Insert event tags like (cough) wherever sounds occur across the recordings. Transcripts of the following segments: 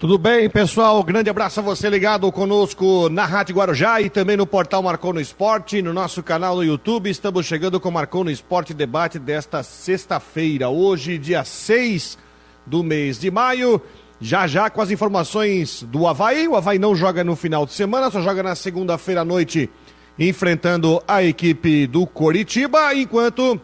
Tudo bem, pessoal? Grande abraço a você ligado conosco na Rádio Guarujá e também no portal Marcou no Esporte, no nosso canal no YouTube. Estamos chegando com Marcou no Esporte debate desta sexta-feira, hoje, dia 6 do mês de maio. Já já com as informações do Havaí. O Havaí não joga no final de semana, só joga na segunda-feira à noite, enfrentando a equipe do Coritiba, enquanto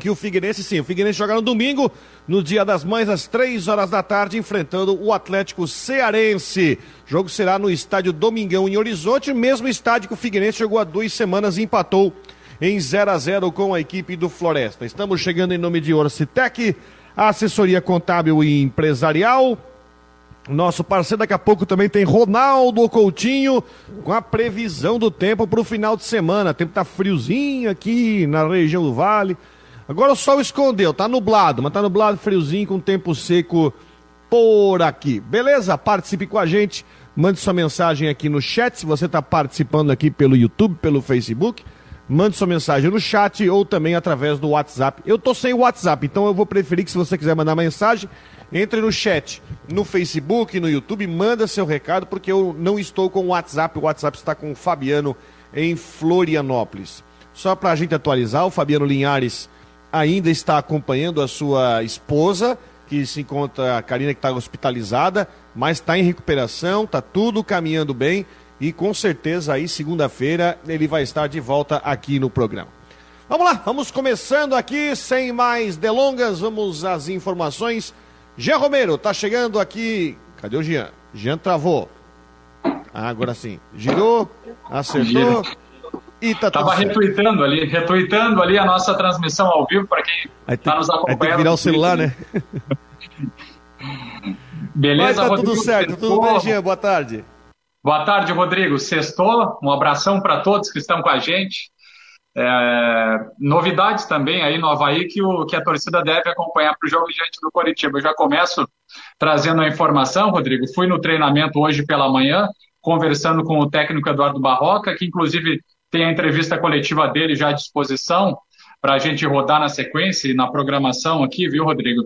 que o Figueirense, sim, o Figueirense joga no domingo, no Dia das Mães, às três horas da tarde, enfrentando o Atlético Cearense. O jogo será no estádio Domingão, em Horizonte, mesmo estádio que o Figueirense jogou há duas semanas e empatou em 0 a 0 com a equipe do Floresta. Estamos chegando em nome de Orcitec, assessoria contábil e empresarial. Nosso parceiro daqui a pouco também tem Ronaldo Coutinho com a previsão do tempo para o final de semana. O tempo tá friozinho aqui na região do Vale. Agora o sol escondeu, tá nublado, mas tá nublado, friozinho, com tempo seco por aqui. Beleza? Participe com a gente, mande sua mensagem aqui no chat, se você está participando aqui pelo YouTube, pelo Facebook, mande sua mensagem no chat ou também através do WhatsApp. Eu tô sem WhatsApp, então eu vou preferir que se você quiser mandar mensagem, entre no chat, no Facebook, no YouTube, manda seu recado, porque eu não estou com o WhatsApp, o WhatsApp está com o Fabiano em Florianópolis. Só para a gente atualizar, o Fabiano Linhares ainda está acompanhando a sua esposa, que se encontra, a Karina, que está hospitalizada, mas está em recuperação, está tudo caminhando bem e com certeza aí segunda-feira ele vai estar de volta aqui no programa. Vamos lá, vamos começando aqui, sem mais delongas, vamos às informações. Jean Romero, tá chegando aqui. Cadê o Jean? Jean travou. Ah, agora sim. Girou, acertou. E tá Tava retweetando ali, retweetando ali a nossa transmissão ao vivo para quem está nos acompanhando. Vai ter que virar o celular, né? Beleza, Mas tá Rodrigo, tudo certo, sextou. tudo bem, Jean? Boa tarde. Boa tarde, Rodrigo. Sextou, um abração para todos que estão com a gente. É, novidades também aí no Havaí que, o, que a torcida deve acompanhar para o jogo diante do Coritiba. Eu já começo trazendo a informação, Rodrigo. Fui no treinamento hoje pela manhã, conversando com o técnico Eduardo Barroca, que inclusive tem a entrevista coletiva dele já à disposição para a gente rodar na sequência e na programação aqui, viu, Rodrigo?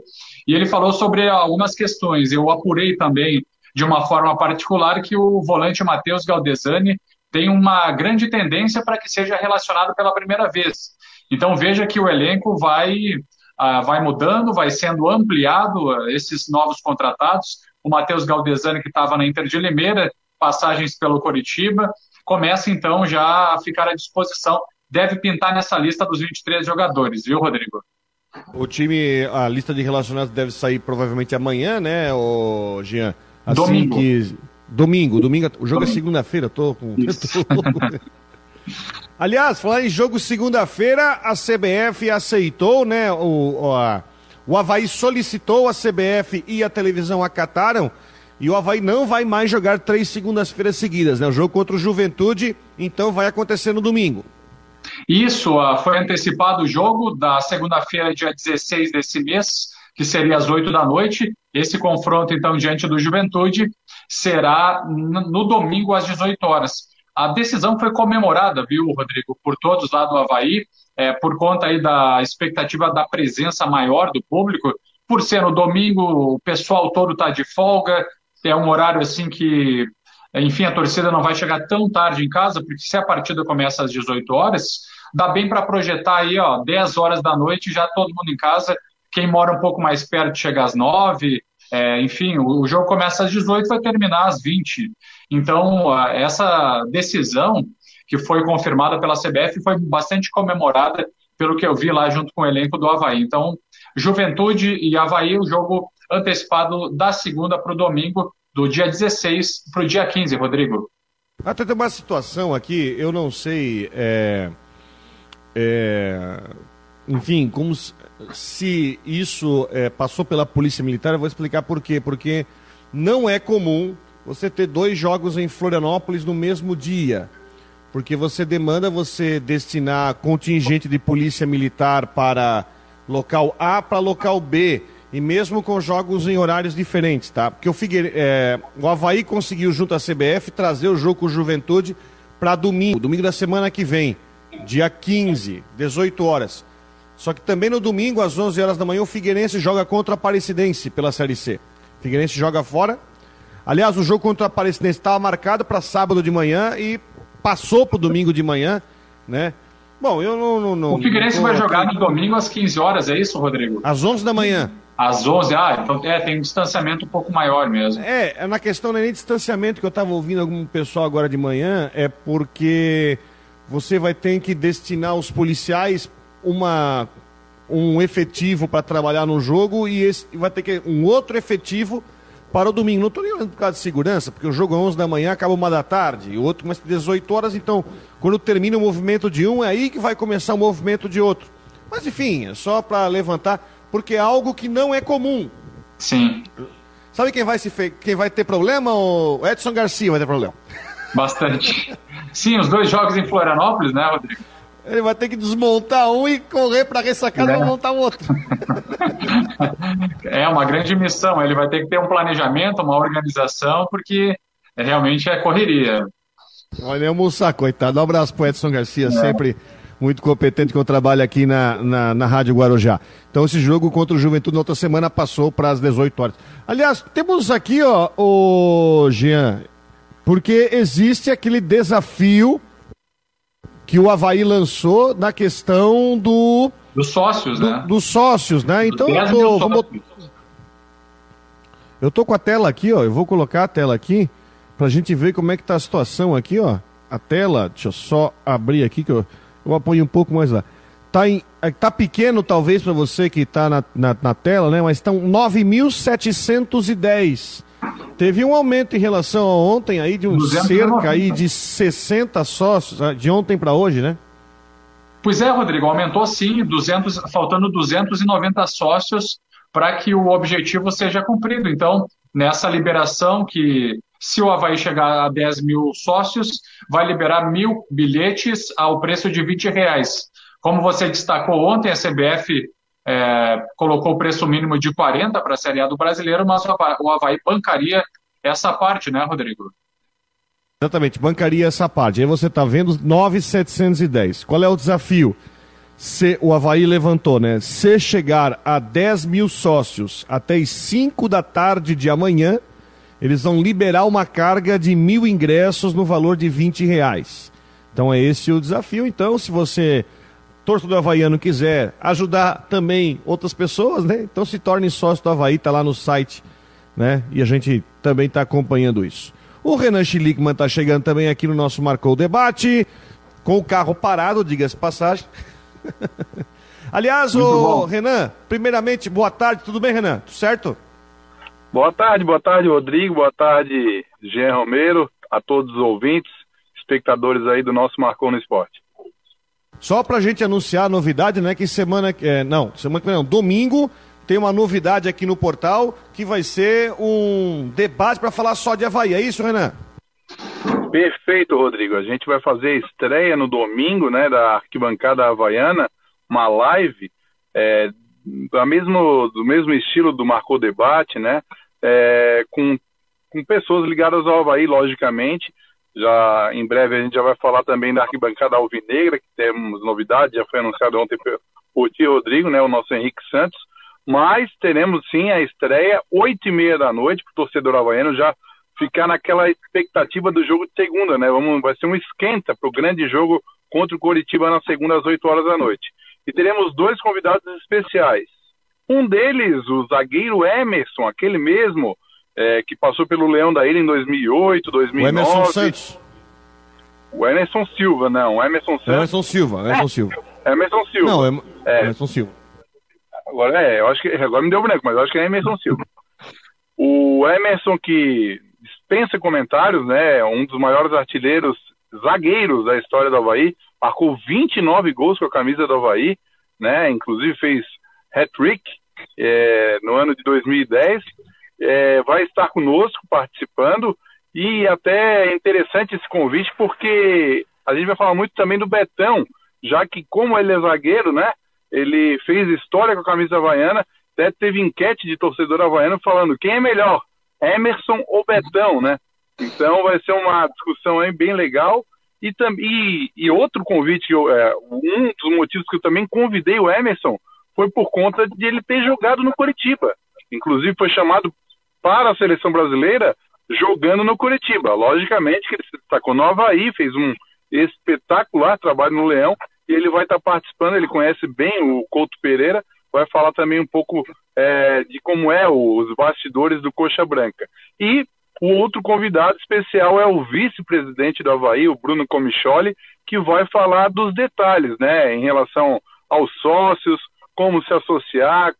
E ele falou sobre algumas questões. Eu apurei também de uma forma particular que o volante Matheus Galdesani tem uma grande tendência para que seja relacionado pela primeira vez. Então veja que o elenco vai, uh, vai mudando, vai sendo ampliado uh, esses novos contratados. O Matheus Galdesani, que estava na Inter de Limeira, passagens pelo Coritiba, começa então já a ficar à disposição. Deve pintar nessa lista dos 23 jogadores, viu, Rodrigo? O time, a lista de relacionados deve sair provavelmente amanhã, né, o Jean? Assim domingo. Que... Domingo, domingo. O jogo é domingo. é segunda-feira, tô com. (laughs) Aliás, falar em jogo segunda-feira, a CBF aceitou, né? O, o, a, o Havaí solicitou, a CBF e a televisão acataram e o Havaí não vai mais jogar três segundas-feiras seguidas, né? O jogo contra o Juventude, então, vai acontecer no domingo. Isso, uh, foi antecipado o jogo da segunda-feira, dia 16 desse mês, que seria às 8 da noite. Esse confronto, então, diante do Juventude, será no domingo às 18 horas. A decisão foi comemorada, viu, Rodrigo, por todos lá do Havaí, é, por conta aí da expectativa da presença maior do público. Por ser no domingo, o pessoal todo está de folga, é um horário assim que, enfim, a torcida não vai chegar tão tarde em casa, porque se a partida começa às 18 horas, dá bem para projetar aí, ó, 10 horas da noite, já todo mundo em casa. Quem mora um pouco mais perto chega às 9, é, enfim, o, o, jogo começa às 18 e vai terminar às 20. Então, essa decisão que foi confirmada pela CBF foi bastante comemorada pelo que eu vi lá junto com o elenco do Havaí. Então, Juventude e Havaí, o jogo antecipado da segunda para o domingo, do dia 16 para o dia 15, Rodrigo. Até tem uma situação aqui, eu não sei, é, é, enfim, como se, se isso é, passou pela Polícia Militar, eu vou explicar por quê. Porque não é comum você ter dois jogos em Florianópolis no mesmo dia. Porque você demanda você destinar contingente de polícia militar para local A para local B e mesmo com jogos em horários diferentes, tá? Porque o, Figueire... É... o Havaí conseguiu, junto à CBF, trazer o jogo com Juventude para domingo, domingo da semana que vem, dia 15, 18 horas. Só que também no domingo, às 11 horas da manhã, o Figueirense joga contra a Aparecidense pela Série C. O Figueirense joga fora Aliás, o jogo contra a Aparecidense estava marcado para sábado de manhã e passou para o domingo de manhã, né? Bom, eu não. não, não o Figueirense vai jogar no domingo às 15 horas, é isso, Rodrigo? Às 11 da manhã. Às 11, ah, então é, tem um distanciamento um pouco maior mesmo. É, é na questão não é nem distanciamento que eu estava ouvindo algum pessoal agora de manhã, é porque você vai ter que destinar os policiais uma um efetivo para trabalhar no jogo e esse, vai ter que um outro efetivo para o domingo. Não estou nem olhando por causa de segurança, porque o jogo é 11 da manhã, acaba uma da tarde, e o outro começa às 18 horas, então quando termina o movimento de um, é aí que vai começar o movimento de outro. Mas enfim, é só para levantar, porque é algo que não é comum. Sim. Sabe quem vai, se fe... quem vai ter problema? O Edson Garcia vai ter problema. Bastante. Sim, os dois jogos em Florianópolis, né, Rodrigo? Ele vai ter que desmontar um e correr para ressacada é. para montar outro. (laughs) é uma grande missão. Ele vai ter que ter um planejamento, uma organização, porque realmente é correria. Olha, o Mussa, coitado. Um abraço para Edson Garcia, é. sempre muito competente com o trabalho aqui na, na, na Rádio Guarujá. Então, esse jogo contra o Juventude na outra semana passou para as 18 horas. Aliás, temos aqui, ó, o Jean, porque existe aquele desafio que o Havaí lançou na questão do. Dos sócios, do, né? Dos sócios, né? Então eu tô, vamos... eu tô com a tela aqui, ó. Eu vou colocar a tela aqui pra gente ver como é que tá a situação aqui, ó. A tela, deixa eu só abrir aqui que eu, eu apoio um pouco mais lá. Tá, em, é, tá pequeno talvez para você que tá na, na, na tela, né? Mas estão 9.710 Teve um aumento em relação a ontem aí de um cerca aí de 60 sócios, ah, de ontem para hoje, né? Pois é, Rodrigo, aumentou sim, 200, faltando 290 sócios para que o objetivo seja cumprido. Então, nessa liberação que se o Havaí chegar a 10 mil sócios, vai liberar mil bilhetes ao preço de 20 reais. Como você destacou ontem, a CBF é, colocou o preço mínimo de 40 para a Série A do Brasileiro, mas o Havaí bancaria essa parte, né, Rodrigo? Exatamente, bancaria essa parte. Aí você está vendo 9,710. Qual é o desafio? Se o Havaí levantou, né? Se chegar a 10 mil sócios até as 5 da tarde de amanhã, eles vão liberar uma carga de mil ingressos no valor de 20 reais. Então é esse o desafio. Então, se você torcedor havaiano quiser ajudar também outras pessoas, né? Então se torne sócio do Havaí, tá lá no site, né? E a gente também está acompanhando isso. O Renan Schlickman está chegando também aqui no nosso Marcou o Debate, com o carro parado, diga-se passagem. (laughs) Aliás, o Renan, primeiramente, boa tarde, tudo bem, Renan? Tudo certo? Boa tarde, boa tarde, Rodrigo, boa tarde, Jean Romero, a todos os ouvintes, espectadores aí do nosso Marcou no Esporte. Só para a gente anunciar a novidade, né? Que semana. É, não, semana que não, domingo tem uma novidade aqui no portal que vai ser um debate para falar só de Havaí. É isso, Renan? Perfeito, Rodrigo. A gente vai fazer estreia no domingo, né, da arquibancada havaiana, uma live é, do, mesmo, do mesmo estilo do Marcou Debate, né, é, com, com pessoas ligadas ao Havaí, logicamente, já em breve a gente já vai falar também da arquibancada alvinegra, que temos novidade, já foi anunciado ontem por tio Rodrigo, né, o nosso Henrique Santos. Mas teremos sim a estreia, oito e meia da noite, para o torcedor havaiano já ficar naquela expectativa do jogo de segunda, né? Vamos, vai ser um esquenta para o grande jogo contra o Coritiba na segunda às 8 horas da noite. E teremos dois convidados especiais. Um deles, o zagueiro Emerson, aquele mesmo é, que passou pelo Leão da Ilha em 2008, 2009. O Emerson Santos. O Emerson Silva, não. O Emerson Santos. Emerson Silva, Emerson Silva. É, Emerson Silva. Não, é, é. Emerson Silva. Agora, é, eu acho que, agora me deu branco, mas eu acho que é Emerson Silva. O Emerson que dispensa comentários, né, um dos maiores artilheiros zagueiros da história do Havaí, marcou 29 gols com a camisa do Havaí, né, inclusive fez hat-trick é, no ano de 2010 é, vai estar conosco participando e até é interessante esse convite porque a gente vai falar muito também do Betão, já que como ele é zagueiro, né, ele fez história com a camisa havaiana, até teve enquete de torcedor havaiano falando quem é melhor, Emerson ou Betão, né? Então vai ser uma discussão aí bem legal. E, e, e outro convite, é, um dos motivos que eu também convidei o Emerson foi por conta de ele ter jogado no Curitiba. Inclusive foi chamado para a seleção brasileira jogando no Curitiba. Logicamente que ele se destacou no Havaí, fez um espetacular trabalho no Leão e ele vai estar participando. Ele conhece bem o Couto Pereira, vai falar também um pouco é, de como é os bastidores do Coxa Branca. E o outro convidado especial é o vice-presidente do Havaí, o Bruno Comicholi, que vai falar dos detalhes, né, em relação aos sócios, como se associar,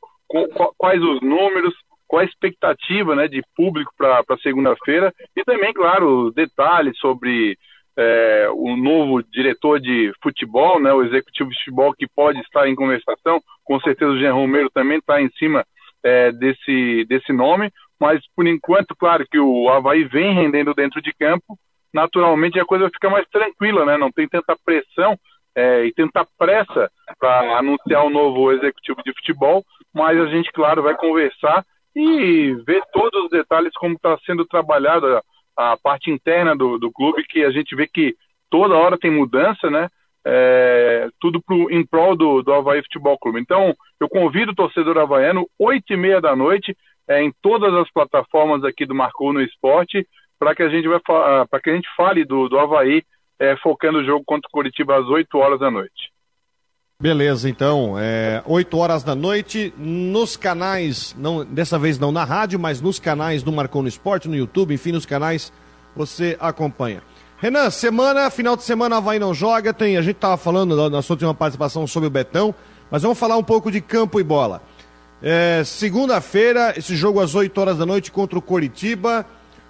quais os números, qual a expectativa né, de público para segunda-feira e também, claro, detalhes sobre é, o novo diretor de futebol, né, o executivo de futebol que pode estar em conversação. Com certeza o Jean Romero também está em cima é, desse, desse nome, mas por enquanto, claro que o Havaí vem rendendo dentro de campo, naturalmente a coisa fica mais tranquila, né? não tem tanta pressão é, e tanta pressa para anunciar o novo executivo de futebol, mas a gente, claro, vai conversar e ver todos os detalhes como está sendo trabalhada a parte interna do, do clube, que a gente vê que toda hora tem mudança, né? É, tudo pro, em prol do, do Havaí Futebol Clube. Então, eu convido o torcedor havaiano, oito e meia da noite, é, em todas as plataformas aqui do Marcou no Esporte, para que a gente vai para que a gente fale do, do Havaí, é, focando o jogo contra o Curitiba às 8 horas da noite. Beleza, então, é, 8 horas da noite, nos canais, não, dessa vez não na rádio, mas nos canais do Marcou no Esporte, no YouTube, enfim, nos canais você acompanha. Renan, semana, final de semana, Havaí não joga, tem, a gente estava falando na sua última participação sobre o Betão, mas vamos falar um pouco de campo e bola. É, Segunda-feira, esse jogo às 8 horas da noite contra o Coritiba.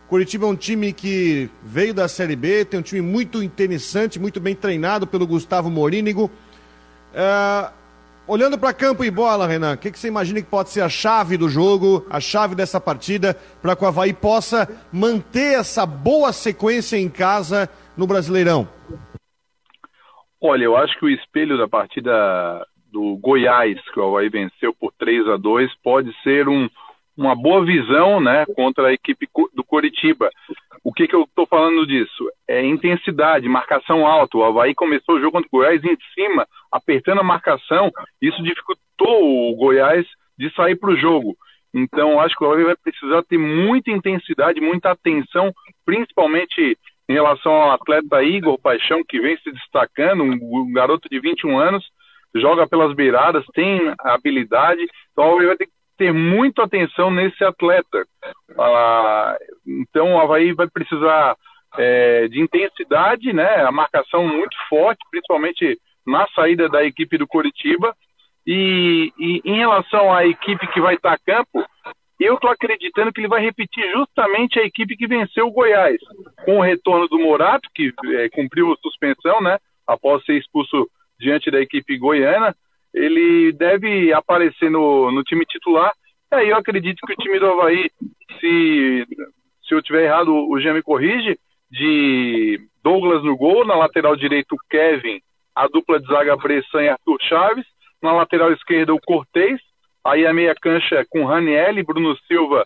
Coritiba é um time que veio da Série B, tem um time muito interessante, muito bem treinado pelo Gustavo Morínigo. É, olhando para campo e bola, Renan, o que, que, você imagina que pode ser a chave do jogo, a chave dessa partida, para que o Havaí possa manter essa boa sequência em casa no Brasileirão? Olha, eu acho que o espelho da partida do Goiás, que o Havaí venceu por 3 a 2 pode ser um, uma boa visão né, contra a equipe do Coritiba. O que, que eu estou falando disso? É intensidade, marcação alta. O Havaí começou o jogo contra o Goiás em cima, apertando a marcação. Isso dificultou o Goiás de sair para o jogo. Então, acho que o Havaí vai precisar ter muita intensidade, muita atenção, principalmente em relação ao atleta Igor Paixão, que vem se destacando, um garoto de 21 anos, joga pelas beiradas, tem habilidade. Então, o Havaí vai ter que ter muita atenção nesse atleta. Ah, então o Havaí vai precisar é, de intensidade, né? A marcação muito forte, principalmente na saída da equipe do Coritiba. E, e em relação à equipe que vai estar a campo, eu estou acreditando que ele vai repetir justamente a equipe que venceu o Goiás, com o retorno do Morato, que é, cumpriu a suspensão, né? Após ser expulso diante da equipe goiana ele deve aparecer no, no time titular. E aí eu acredito que o time do Havaí, se, se eu tiver errado, o Jean me corrige, de Douglas no gol, na lateral direito o Kevin, a dupla de zaga Bressan e Arthur Chaves, na lateral esquerda o Cortez, aí a meia cancha com Raniel, Bruno Silva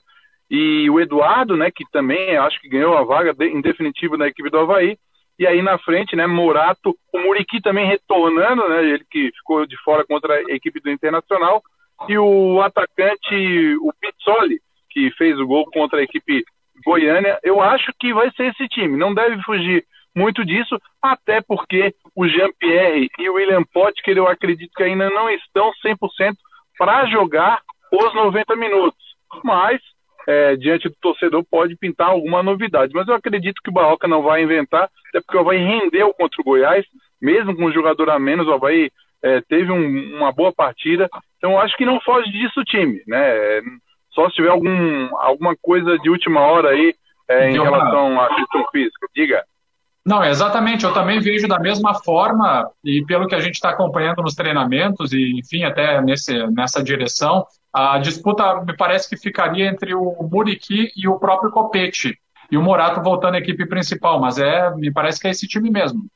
e o Eduardo, né, que também acho que ganhou a vaga de, em definitivo na equipe do Havaí, e aí na frente, né, Morato, o Muriqui também retornando, né, ele que ficou de fora contra a equipe do Internacional, e o atacante, o Pizzoli, que fez o gol contra a equipe goiânia. Eu acho que vai ser esse time, não deve fugir muito disso, até porque o Jean-Pierre e o William Potker, eu acredito que ainda não estão 100% para jogar os 90 minutos. Mas é, diante do torcedor pode pintar alguma novidade. Mas eu acredito que o Barroca não vai inventar, até porque o Havaí rendeu contra o Goiás, mesmo com um jogador a menos, o Havaí é, teve um, uma boa partida. Então eu acho que não foge disso o time, né? Só se tiver algum, alguma coisa de última hora aí é, em relação à questão física. Diga. Não, exatamente. Eu também vejo da mesma forma, e pelo que a gente está acompanhando nos treinamentos, e enfim, até nesse, nessa direção, a disputa me parece que ficaria entre o Muriqui e o próprio Copete. E o Morato voltando à equipe principal, mas é, me parece que é esse time mesmo.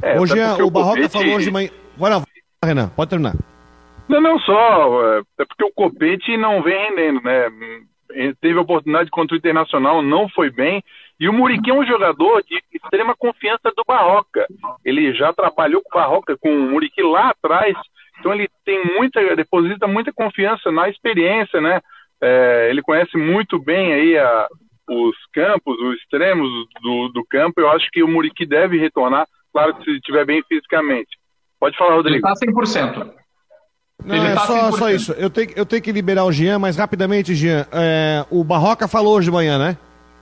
É, hoje é, o, o Barroca Copete... falou hoje de manhã. Vai não, Renan, pode terminar. Não, não só. É, é porque o Copete não vem rendendo, né? Teve a oportunidade contra o Internacional, não foi bem. E o Muriqui é um jogador de extrema confiança do Barroca. Ele já trabalhou com o Barroca, com o Muriqui lá atrás. Então ele tem muita, deposita muita confiança na experiência, né? É, ele conhece muito bem aí a, os campos, os extremos do, do campo, eu acho que o Muriqui deve retornar, claro que se estiver bem fisicamente. Pode falar, Rodrigo. Ele está 100%. Não, é tá só, só isso. Eu tenho, eu tenho que liberar o Jean, mas rapidamente, Jean. É, o Barroca falou hoje de manhã, né?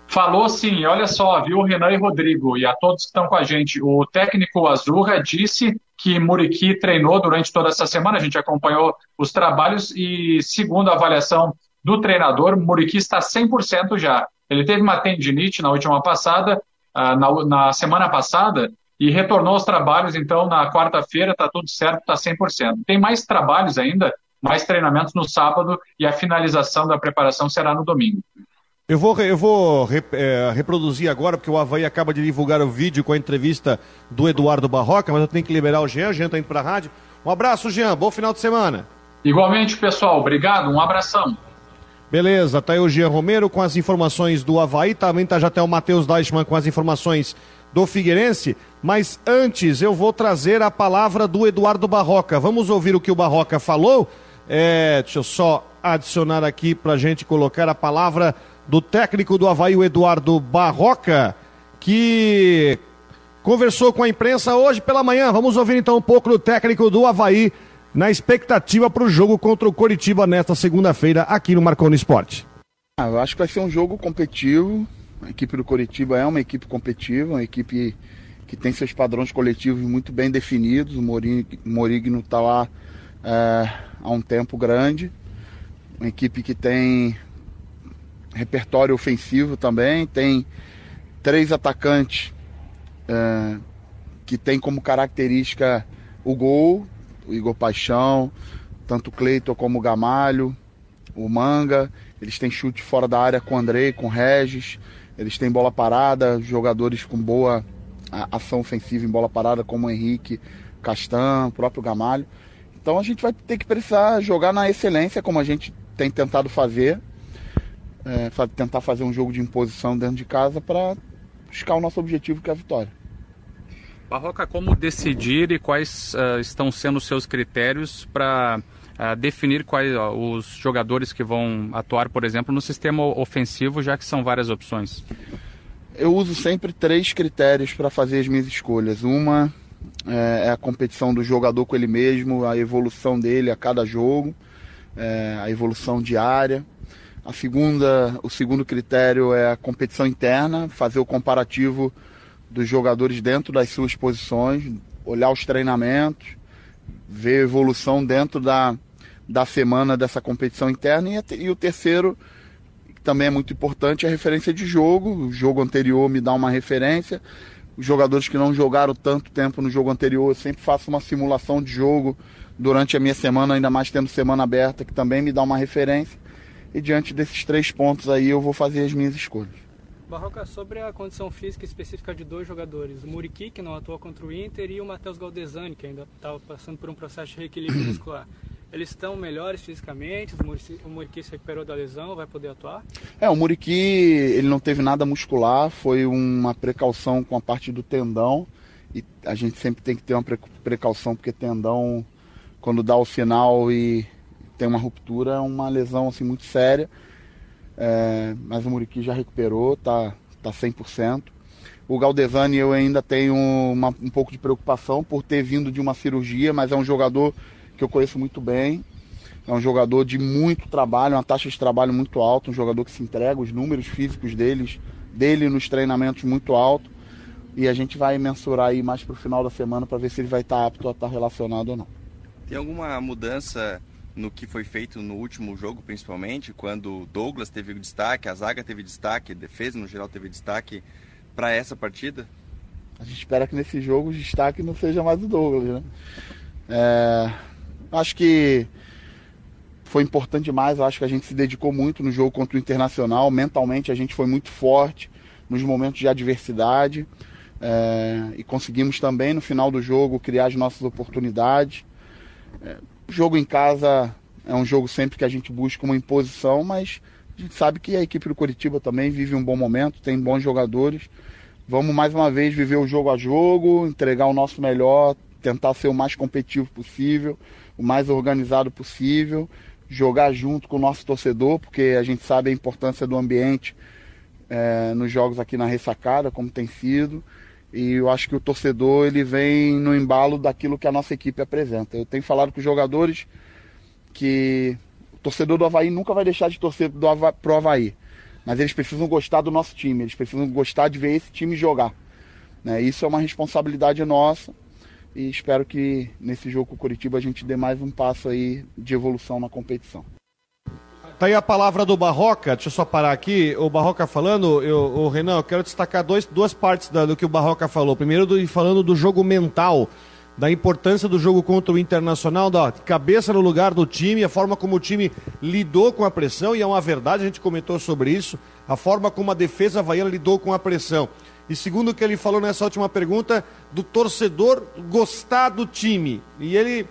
Falou sim, olha só, viu, Renan e Rodrigo, e a todos que estão com a gente. O técnico Azurra disse que Muriqui treinou durante toda essa semana, a gente acompanhou os trabalhos e, segundo a avaliação do treinador, Muriqui está 100% já. Ele teve uma tendinite na última passada, ah, na, na semana passada, e retornou aos trabalhos, então, na quarta-feira, está tudo certo, está 100%. Tem mais trabalhos ainda, mais treinamentos no sábado, e a finalização da preparação será no domingo. Eu vou, eu vou é, reproduzir agora, porque o Havaí acaba de divulgar o vídeo com a entrevista do Eduardo Barroca, mas eu tenho que liberar o Jean, o Jean está indo para a rádio. Um abraço, Jean, bom final de semana. Igualmente, pessoal, obrigado, um abração. Beleza, tá aí o Jean Romero com as informações do Havaí, também tá já até o Matheus Deichmann com as informações do Figueirense, mas antes eu vou trazer a palavra do Eduardo Barroca. Vamos ouvir o que o Barroca falou? É, deixa eu só adicionar aqui para a gente colocar a palavra do técnico do Havaí, o Eduardo Barroca, que conversou com a imprensa hoje pela manhã. Vamos ouvir então um pouco do técnico do Havaí na expectativa para o jogo contra o Coritiba nesta segunda-feira aqui no Marconi Esporte. Ah, eu acho que vai ser um jogo competitivo. A equipe do Coritiba é uma equipe competitiva, uma equipe que tem seus padrões coletivos muito bem definidos. O Morigno está lá é, há um tempo grande. Uma equipe que tem repertório ofensivo também, tem três atacantes é, que tem como característica o gol, o Igor Paixão, tanto o Cleiton como o Gamalho, o Manga, eles têm chute fora da área com o Andrei, com o Regis, eles têm bola parada, jogadores com boa ação ofensiva em bola parada, como o Henrique, Castan, o próprio Gamalho. Então a gente vai ter que precisar jogar na excelência, como a gente tem tentado fazer, é, tentar fazer um jogo de imposição dentro de casa para buscar o nosso objetivo, que é a vitória. Barroca, como decidir e quais uh, estão sendo os seus critérios para uh, definir quais uh, os jogadores que vão atuar, por exemplo, no sistema ofensivo, já que são várias opções? Eu uso sempre três critérios para fazer as minhas escolhas. Uma é, é a competição do jogador com ele mesmo, a evolução dele a cada jogo, é, a evolução diária. A segunda, o segundo critério é a competição interna, fazer o comparativo dos jogadores dentro das suas posições, olhar os treinamentos, ver a evolução dentro da, da semana dessa competição interna. E, e o terceiro, que também é muito importante, é a referência de jogo. O jogo anterior me dá uma referência. Os jogadores que não jogaram tanto tempo no jogo anterior, eu sempre faço uma simulação de jogo durante a minha semana, ainda mais tendo semana aberta, que também me dá uma referência. E diante desses três pontos aí eu vou fazer as minhas escolhas. Barroca, sobre a condição física específica de dois jogadores, o Muriqui, que não atuou contra o Inter, e o Matheus Galdesani, que ainda estava passando por um processo de reequilíbrio (clears throat) muscular. Eles estão melhores fisicamente? O Muriqui se recuperou da lesão, vai poder atuar? É, o Muriqui ele não teve nada muscular, foi uma precaução com a parte do tendão. E a gente sempre tem que ter uma precaução, porque tendão, quando dá o sinal e tem uma ruptura, uma lesão assim, muito séria. É, mas o Muriqui já recuperou, tá, tá 100%. O Galdesani eu ainda tenho uma, um pouco de preocupação por ter vindo de uma cirurgia, mas é um jogador que eu conheço muito bem. É um jogador de muito trabalho, uma taxa de trabalho muito alta, um jogador que se entrega, os números físicos deles, dele nos treinamentos muito alto. E a gente vai mensurar aí mais para o final da semana para ver se ele vai estar tá apto a estar tá relacionado ou não. Tem alguma mudança no que foi feito no último jogo, principalmente, quando Douglas teve destaque, a zaga teve destaque, a defesa no geral teve destaque para essa partida? A gente espera que nesse jogo o destaque não seja mais o Douglas, né? É, acho que foi importante demais, acho que a gente se dedicou muito no jogo contra o Internacional, mentalmente a gente foi muito forte nos momentos de adversidade é, e conseguimos também no final do jogo criar as nossas oportunidades. É, o jogo em casa é um jogo sempre que a gente busca uma imposição, mas a gente sabe que a equipe do Curitiba também vive um bom momento, tem bons jogadores. Vamos mais uma vez viver o jogo a jogo, entregar o nosso melhor, tentar ser o mais competitivo possível, o mais organizado possível, jogar junto com o nosso torcedor, porque a gente sabe a importância do ambiente é, nos jogos aqui na ressacada, como tem sido. E eu acho que o torcedor ele vem no embalo daquilo que a nossa equipe apresenta. Eu tenho falado com os jogadores que o torcedor do Havaí nunca vai deixar de torcer do Havaí, pro Havaí. Mas eles precisam gostar do nosso time, eles precisam gostar de ver esse time jogar. Né? Isso é uma responsabilidade nossa e espero que nesse jogo com o Curitiba a gente dê mais um passo aí de evolução na competição. Tá aí a palavra do Barroca, deixa eu só parar aqui. O Barroca falando, eu, o Renan, eu quero destacar dois, duas partes da, do que o Barroca falou. Primeiro, do, falando do jogo mental, da importância do jogo contra o Internacional, da cabeça no lugar do time, a forma como o time lidou com a pressão, e é uma verdade, a gente comentou sobre isso, a forma como a defesa havaiana lidou com a pressão. E segundo o que ele falou nessa última pergunta, do torcedor gostar do time. E ele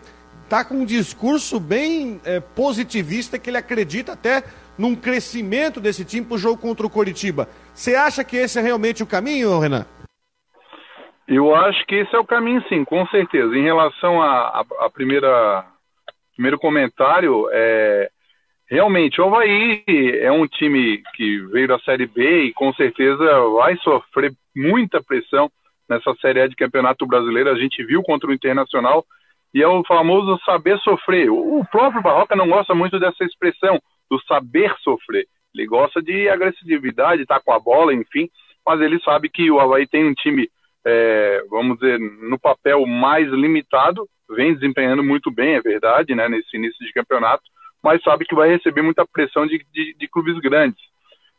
tá com um discurso bem é, positivista que ele acredita até num crescimento desse time para o jogo contra o Coritiba. Você acha que esse é realmente o caminho, Renan? Eu acho que esse é o caminho, sim, com certeza. Em relação a, a, a primeira primeiro comentário, é, realmente o Havaí é um time que veio da Série B e com certeza vai sofrer muita pressão nessa Série A de Campeonato Brasileiro. A gente viu contra o Internacional e é o famoso saber sofrer. O próprio Barroca não gosta muito dessa expressão, do saber sofrer. Ele gosta de agressividade, estar tá com a bola, enfim, mas ele sabe que o Havaí tem um time, é, vamos dizer, no papel mais limitado, vem desempenhando muito bem, é verdade, né, nesse início de campeonato, mas sabe que vai receber muita pressão de, de, de clubes grandes.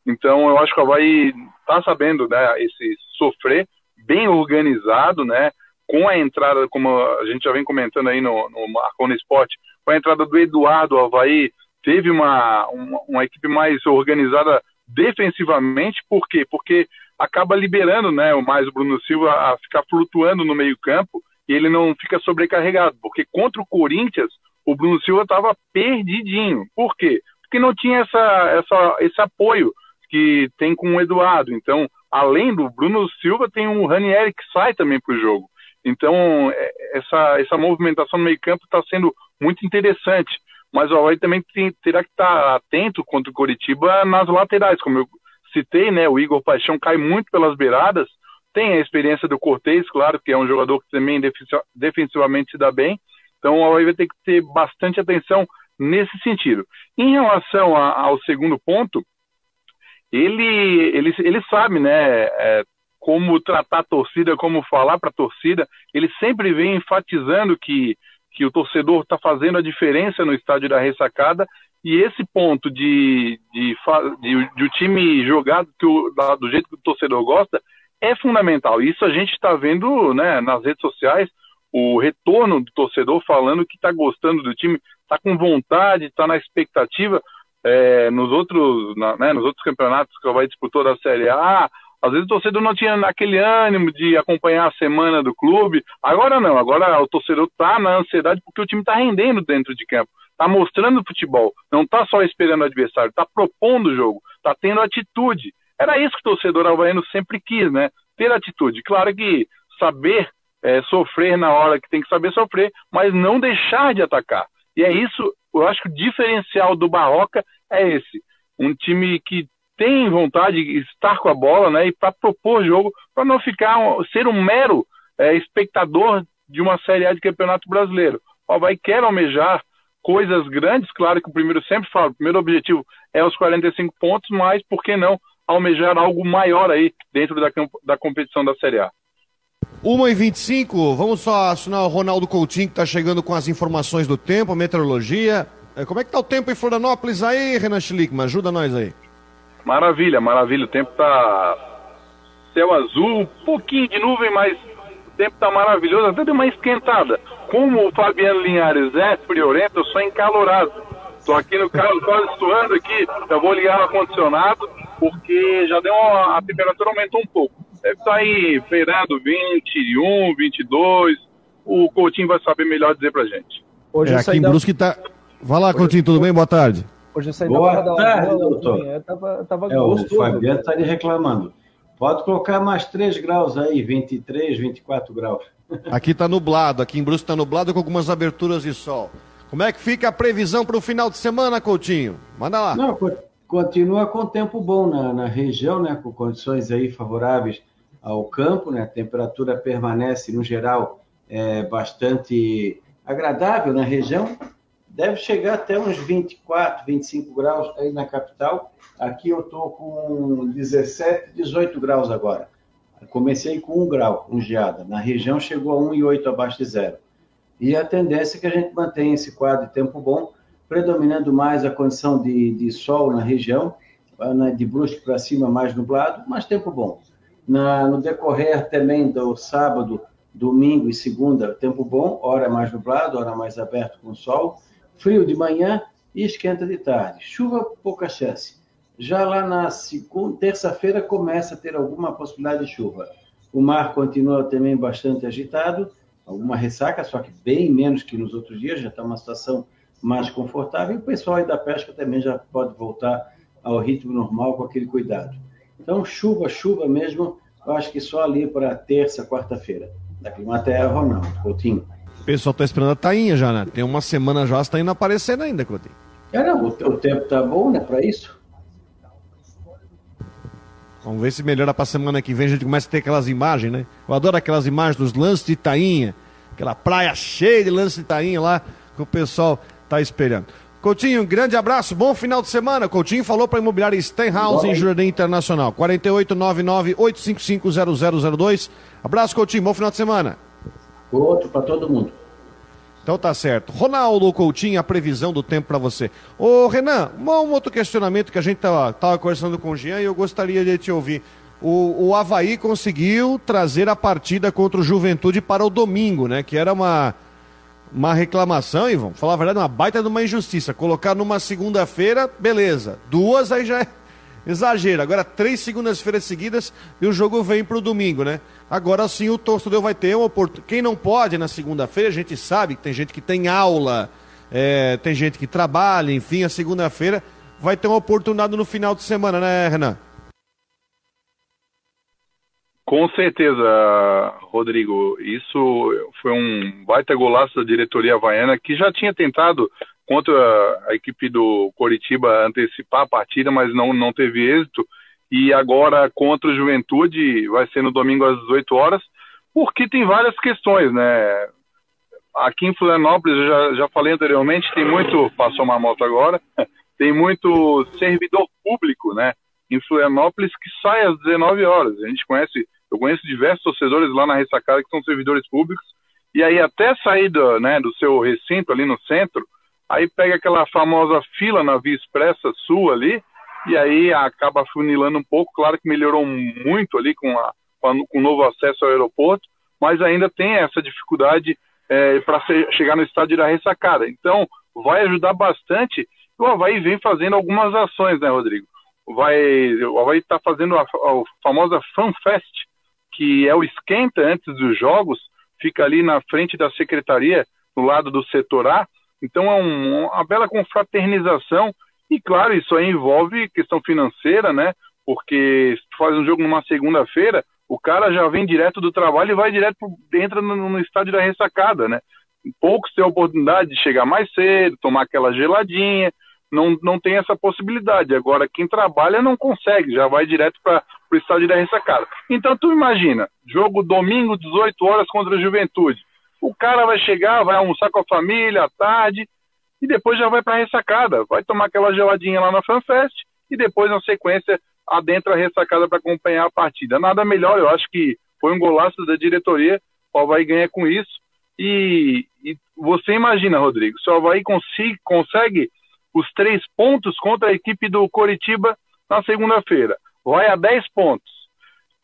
Então, eu acho que o Havaí está sabendo né, esse sofrer, bem organizado, né, com a entrada, como a gente já vem comentando aí no, no Esporte, com a entrada do Eduardo Havaí, teve uma, uma, uma, equipe mais organizada defensivamente, por quê? Porque acaba liberando né, mais o Bruno Silva a ficar flutuando no meio campo e ele não fica sobrecarregado, porque contra o Corinthians o Bruno Silva estava perdidinho. Por quê? Porque não tinha essa, essa, esse apoio que tem com o Eduardo. Então, além do Bruno Silva, tem o Ranieri que sai também para o jogo. Então, é, essa, essa movimentação no meio-campo está sendo muito interessante. Mas o Havaí também tem, terá que estar tá atento contra o Coritiba nas laterais. Como eu citei, né, o Igor Paixão cai muito pelas beiradas. Tem a experiência do Cortez, claro, que é um jogador que também defensivamente se dá bem. Então, o Havaí vai ter que ter bastante atenção nesse sentido. Em relação a, ao segundo ponto, ele, ele, ele sabe, né? É, como tratar a torcida, como falar para a torcida. Ele sempre vem enfatizando que, que o torcedor está fazendo a diferença no estádio da ressacada. E esse ponto de, de, de, de o time jogar do, do jeito que o torcedor gosta é fundamental. Isso a gente está vendo né, nas redes sociais, o retorno do torcedor falando que está gostando do time, está com vontade, está na expectativa. É, nos, outros, na, né, nos outros campeonatos que vai disputou da Série A, às vezes o torcedor não tinha aquele ânimo de acompanhar a semana do clube. Agora não, agora o torcedor está na ansiedade porque o time está rendendo dentro de campo, está mostrando futebol, não está só esperando o adversário, está propondo o jogo, está tendo atitude. Era isso que o torcedor alvaiano sempre quis, né? Ter atitude. Claro que saber é, sofrer na hora que tem que saber sofrer, mas não deixar de atacar. E é isso, eu acho que o diferencial do Barroca é esse. Um time que tem vontade de estar com a bola, né? E para propor jogo, para não ficar ser um mero é, espectador de uma Série A de Campeonato Brasileiro. O Havaí quer almejar coisas grandes, claro que o primeiro sempre falo, o primeiro objetivo é os 45 pontos, mas por que não almejar algo maior aí dentro da, da competição da Série A? 1h25, vamos só assinar o Ronaldo Coutinho que está chegando com as informações do tempo, meteorologia. É, como é que tá o tempo em Florianópolis aí, Renan Schlickman? Ajuda nós aí. Maravilha, maravilha. O tempo tá céu azul, um pouquinho de nuvem, mas o tempo tá maravilhoso. Até deu uma esquentada. Como o Fabiano Linhares é friorento, eu sou encalorado. Tô aqui no carro quase suando aqui. Eu vou ligar o ar-condicionado porque já deu uma, a temperatura aumentou um pouco. Deve estar tá aí feirando 21, 22. O Coutinho vai saber melhor dizer pra gente. Hoje é, aqui em Brusque tá. Vai lá, Coutinho, tudo bem? Boa tarde. Hoje eu saí Boa da tarde, da doutor. Manhã, tava, tava é, gostoso. O Fabiano está ali reclamando. Pode colocar mais 3 graus aí, 23, 24 graus. Aqui está nublado, aqui em Brusque está nublado com algumas aberturas de sol. Como é que fica a previsão para o final de semana, Coutinho? Manda lá. Não, continua com tempo bom na, na região, né, com condições aí favoráveis ao campo, né, a temperatura permanece, no geral, é, bastante agradável na região, deve chegar até uns 24, 25 graus aí na capital, aqui eu estou com 17, 18 graus agora, comecei com 1 grau, um geada, na região chegou a 1,8 abaixo de zero, e a tendência é que a gente mantenha esse quadro de tempo bom, predominando mais a condição de, de sol na região, né, de brusque para cima mais nublado, mas tempo bom. Na, no decorrer também do sábado, domingo e segunda, tempo bom, hora mais nublado, hora mais aberto com sol, frio de manhã e esquenta de tarde. Chuva, pouca chance. Já lá na terça-feira começa a ter alguma possibilidade de chuva. O mar continua também bastante agitado, alguma ressaca, só que bem menos que nos outros dias, já está uma situação mais confortável e o pessoal aí da pesca também já pode voltar ao ritmo normal com aquele cuidado. Então, chuva, chuva mesmo, eu acho que só ali para terça, quarta-feira. Da Climaterra, Ronaldo, Coutinho. O pessoal está esperando a tainha já, né? Tem uma semana já, está indo aparecendo ainda, Coutinho. É, não, o, o tempo tá bom, né, para isso. Vamos ver se melhora para semana que vem, a gente começa a ter aquelas imagens, né? Eu adoro aquelas imagens dos lances de tainha, aquela praia cheia de lances de tainha lá, que o pessoal tá esperando. Coutinho, um grande abraço, bom final de semana. Coutinho falou para a imobiliária Stenhouse em Jardim Internacional. 4899-855-0002. Abraço, Coutinho, bom final de semana. Outro para todo mundo. Então tá certo. Ronaldo Coutinho, a previsão do tempo para você. Ô Renan, um outro questionamento que a gente tava, tava conversando com o Jean e eu gostaria de te ouvir. O, o Havaí conseguiu trazer a partida contra o Juventude para o domingo, né? Que era uma uma reclamação, e vamos falar a verdade, uma baita de uma injustiça. Colocar numa segunda-feira, beleza. Duas aí já é exagero. Agora, três segundas-feiras seguidas e o jogo vem para o domingo, né? Agora sim o torcedor vai ter uma oportunidade. Quem não pode na segunda-feira, a gente sabe que tem gente que tem aula, é, tem gente que trabalha, enfim, a segunda-feira vai ter uma oportunidade no final de semana, né, Renan? Com certeza, Rodrigo. Isso foi um baita golaço da diretoria havaiana que já tinha tentado contra a equipe do Coritiba antecipar a partida, mas não, não teve êxito. E agora contra o Juventude vai ser no domingo às 18 horas, porque tem várias questões, né? Aqui em Florianópolis, eu já, já falei anteriormente, tem muito, passou uma moto agora, (laughs) tem muito servidor público, né? Em Florianópolis que sai às 19 horas. A gente conhece eu conheço diversos torcedores lá na ressacada que são servidores públicos, e aí até sair né, do seu recinto ali no centro, aí pega aquela famosa fila na Via Expressa Sul ali, e aí acaba funilando um pouco, claro que melhorou muito ali com, a, com o novo acesso ao aeroporto, mas ainda tem essa dificuldade é, para chegar no estádio da ressacada. Então, vai ajudar bastante. O Havaí vem fazendo algumas ações, né, Rodrigo? Vai, o Havaí está fazendo a, a famosa FanFest, que é o esquenta antes dos jogos, fica ali na frente da secretaria, no lado do setor A. Então é um, uma bela confraternização e claro, isso aí envolve questão financeira, né? Porque se tu faz um jogo numa segunda-feira, o cara já vem direto do trabalho e vai direto, entra no, no estádio da ressacada, né? Poucos têm a oportunidade de chegar mais cedo, tomar aquela geladinha, não, não tem essa possibilidade. Agora, quem trabalha não consegue, já vai direto para o estádio da ressacada. Então, tu imagina, jogo domingo, 18 horas contra a Juventude. O cara vai chegar, vai almoçar com a família à tarde e depois já vai para a ressacada. Vai tomar aquela geladinha lá na FanFest e depois, na sequência, adentra a ressacada para acompanhar a partida. Nada melhor, eu acho que foi um golaço da diretoria. O Havaí ganha com isso. E, e você imagina, Rodrigo, se o Havaí consiga, consegue os três pontos contra a equipe do Coritiba na segunda-feira. Vai a 10 pontos.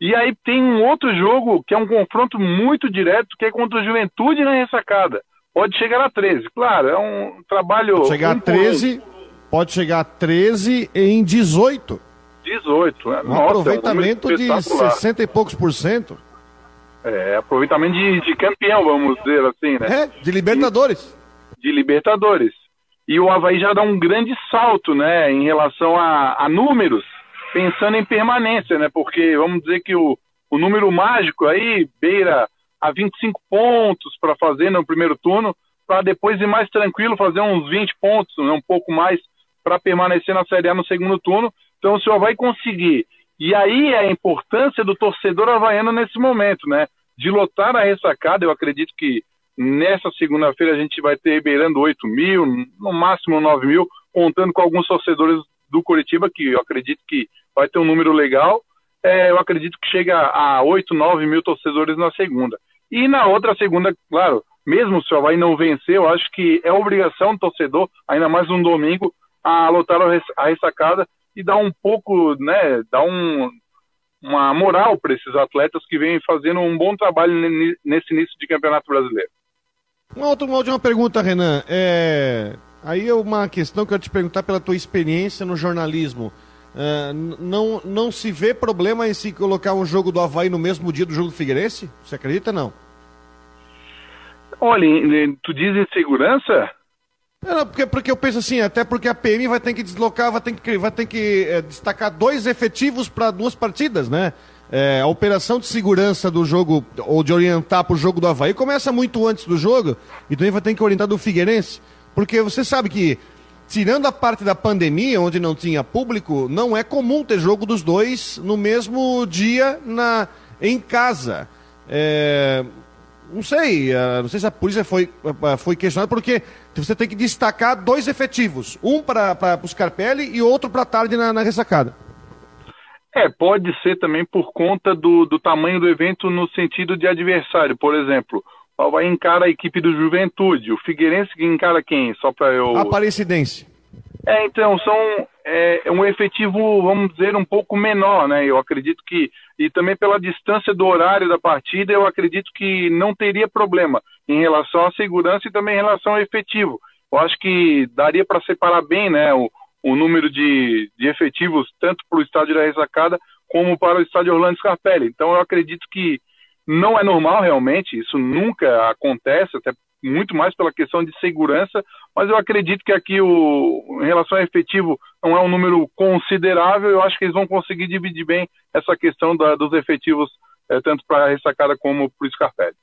E aí tem um outro jogo que é um confronto muito direto, que é contra o Juventude na ressacada. Pode chegar a 13. Claro, é um trabalho. Pode chegar a 13, pode chegar a 13 em 18. 18, é. Um Nossa, aproveitamento é um de 60 e poucos por cento. É, aproveitamento de, de, campeão, vamos dizer assim, né? É, de Libertadores. De, de Libertadores. E o Havaí já dá um grande salto, né, em relação a, a números, pensando em permanência, né? Porque vamos dizer que o, o número mágico aí beira a 25 pontos para fazer no primeiro turno, para depois ir mais tranquilo, fazer uns 20 pontos, né, um pouco mais para permanecer na Série A no segundo turno. Então o senhor vai conseguir. E aí é a importância do torcedor havaiano nesse momento, né? De lotar a ressacada, eu acredito que nessa segunda-feira a gente vai ter beirando 8 mil, no máximo 9 mil, contando com alguns torcedores do Curitiba, que eu acredito que vai ter um número legal. É, eu acredito que chega a 8, 9 mil torcedores na segunda. E na outra segunda, claro, mesmo se o Havaí não vencer, eu acho que é obrigação do torcedor, ainda mais um domingo, a lotar a ressacada e dar um pouco, né, dar um, uma moral para esses atletas que vêm fazendo um bom trabalho nesse início de campeonato brasileiro. Uma, outra, uma última pergunta, Renan. É... Aí é uma questão que eu te perguntar pela tua experiência no jornalismo. É, não, não se vê problema em se colocar um jogo do Havaí no mesmo dia do jogo do Figueirense? Você acredita não? Olha, tu diz em segurança? É, não, porque, porque eu penso assim, até porque a PM vai ter que deslocar, vai ter que, vai ter que é, destacar dois efetivos para duas partidas, né? É, a operação de segurança do jogo, ou de orientar para o jogo do Havaí, começa muito antes do jogo, e também vai ter que orientar do Figueirense. Porque você sabe que, tirando a parte da pandemia, onde não tinha público, não é comum ter jogo dos dois no mesmo dia na, em casa. É, não sei, não sei se a polícia foi, foi questionada, porque você tem que destacar dois efetivos, um para o Scarpelli e outro para tarde na, na, ressacada. É, pode ser também por conta do, do tamanho do evento no sentido de adversário. Por exemplo, vai encara a equipe do Juventude. O Figueirense que encara quem? Só para eu. Aparecidense. É, então, são é, um efetivo, vamos dizer, um pouco menor, né? Eu acredito que, e também pela distância do horário da partida, eu acredito que não teria problema em relação à segurança e também em relação ao efetivo. Eu acho que daria para separar bem, né, o, o número de, de efetivos, tanto para o estádio da Ressacada como para o estádio Orlando Scarpelli. Então, eu acredito que não é normal realmente, isso nunca acontece, até muito mais pela questão de segurança, mas eu acredito que aqui o, em relação ao efetivo não é um número considerável, eu acho que eles vão conseguir dividir bem essa questão da, dos efetivos, é, tanto para a ressacada como para o Scarpelli.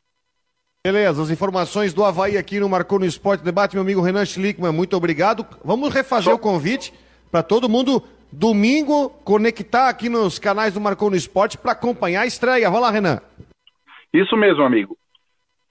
Beleza, as informações do Havaí aqui no Marcou no Esporte Debate, meu amigo Renan Schlickman, muito obrigado. Vamos refazer Só... o convite para todo mundo domingo conectar aqui nos canais do Marcou no Esporte para acompanhar a estreia. Vamos lá, Renan. Isso mesmo, amigo.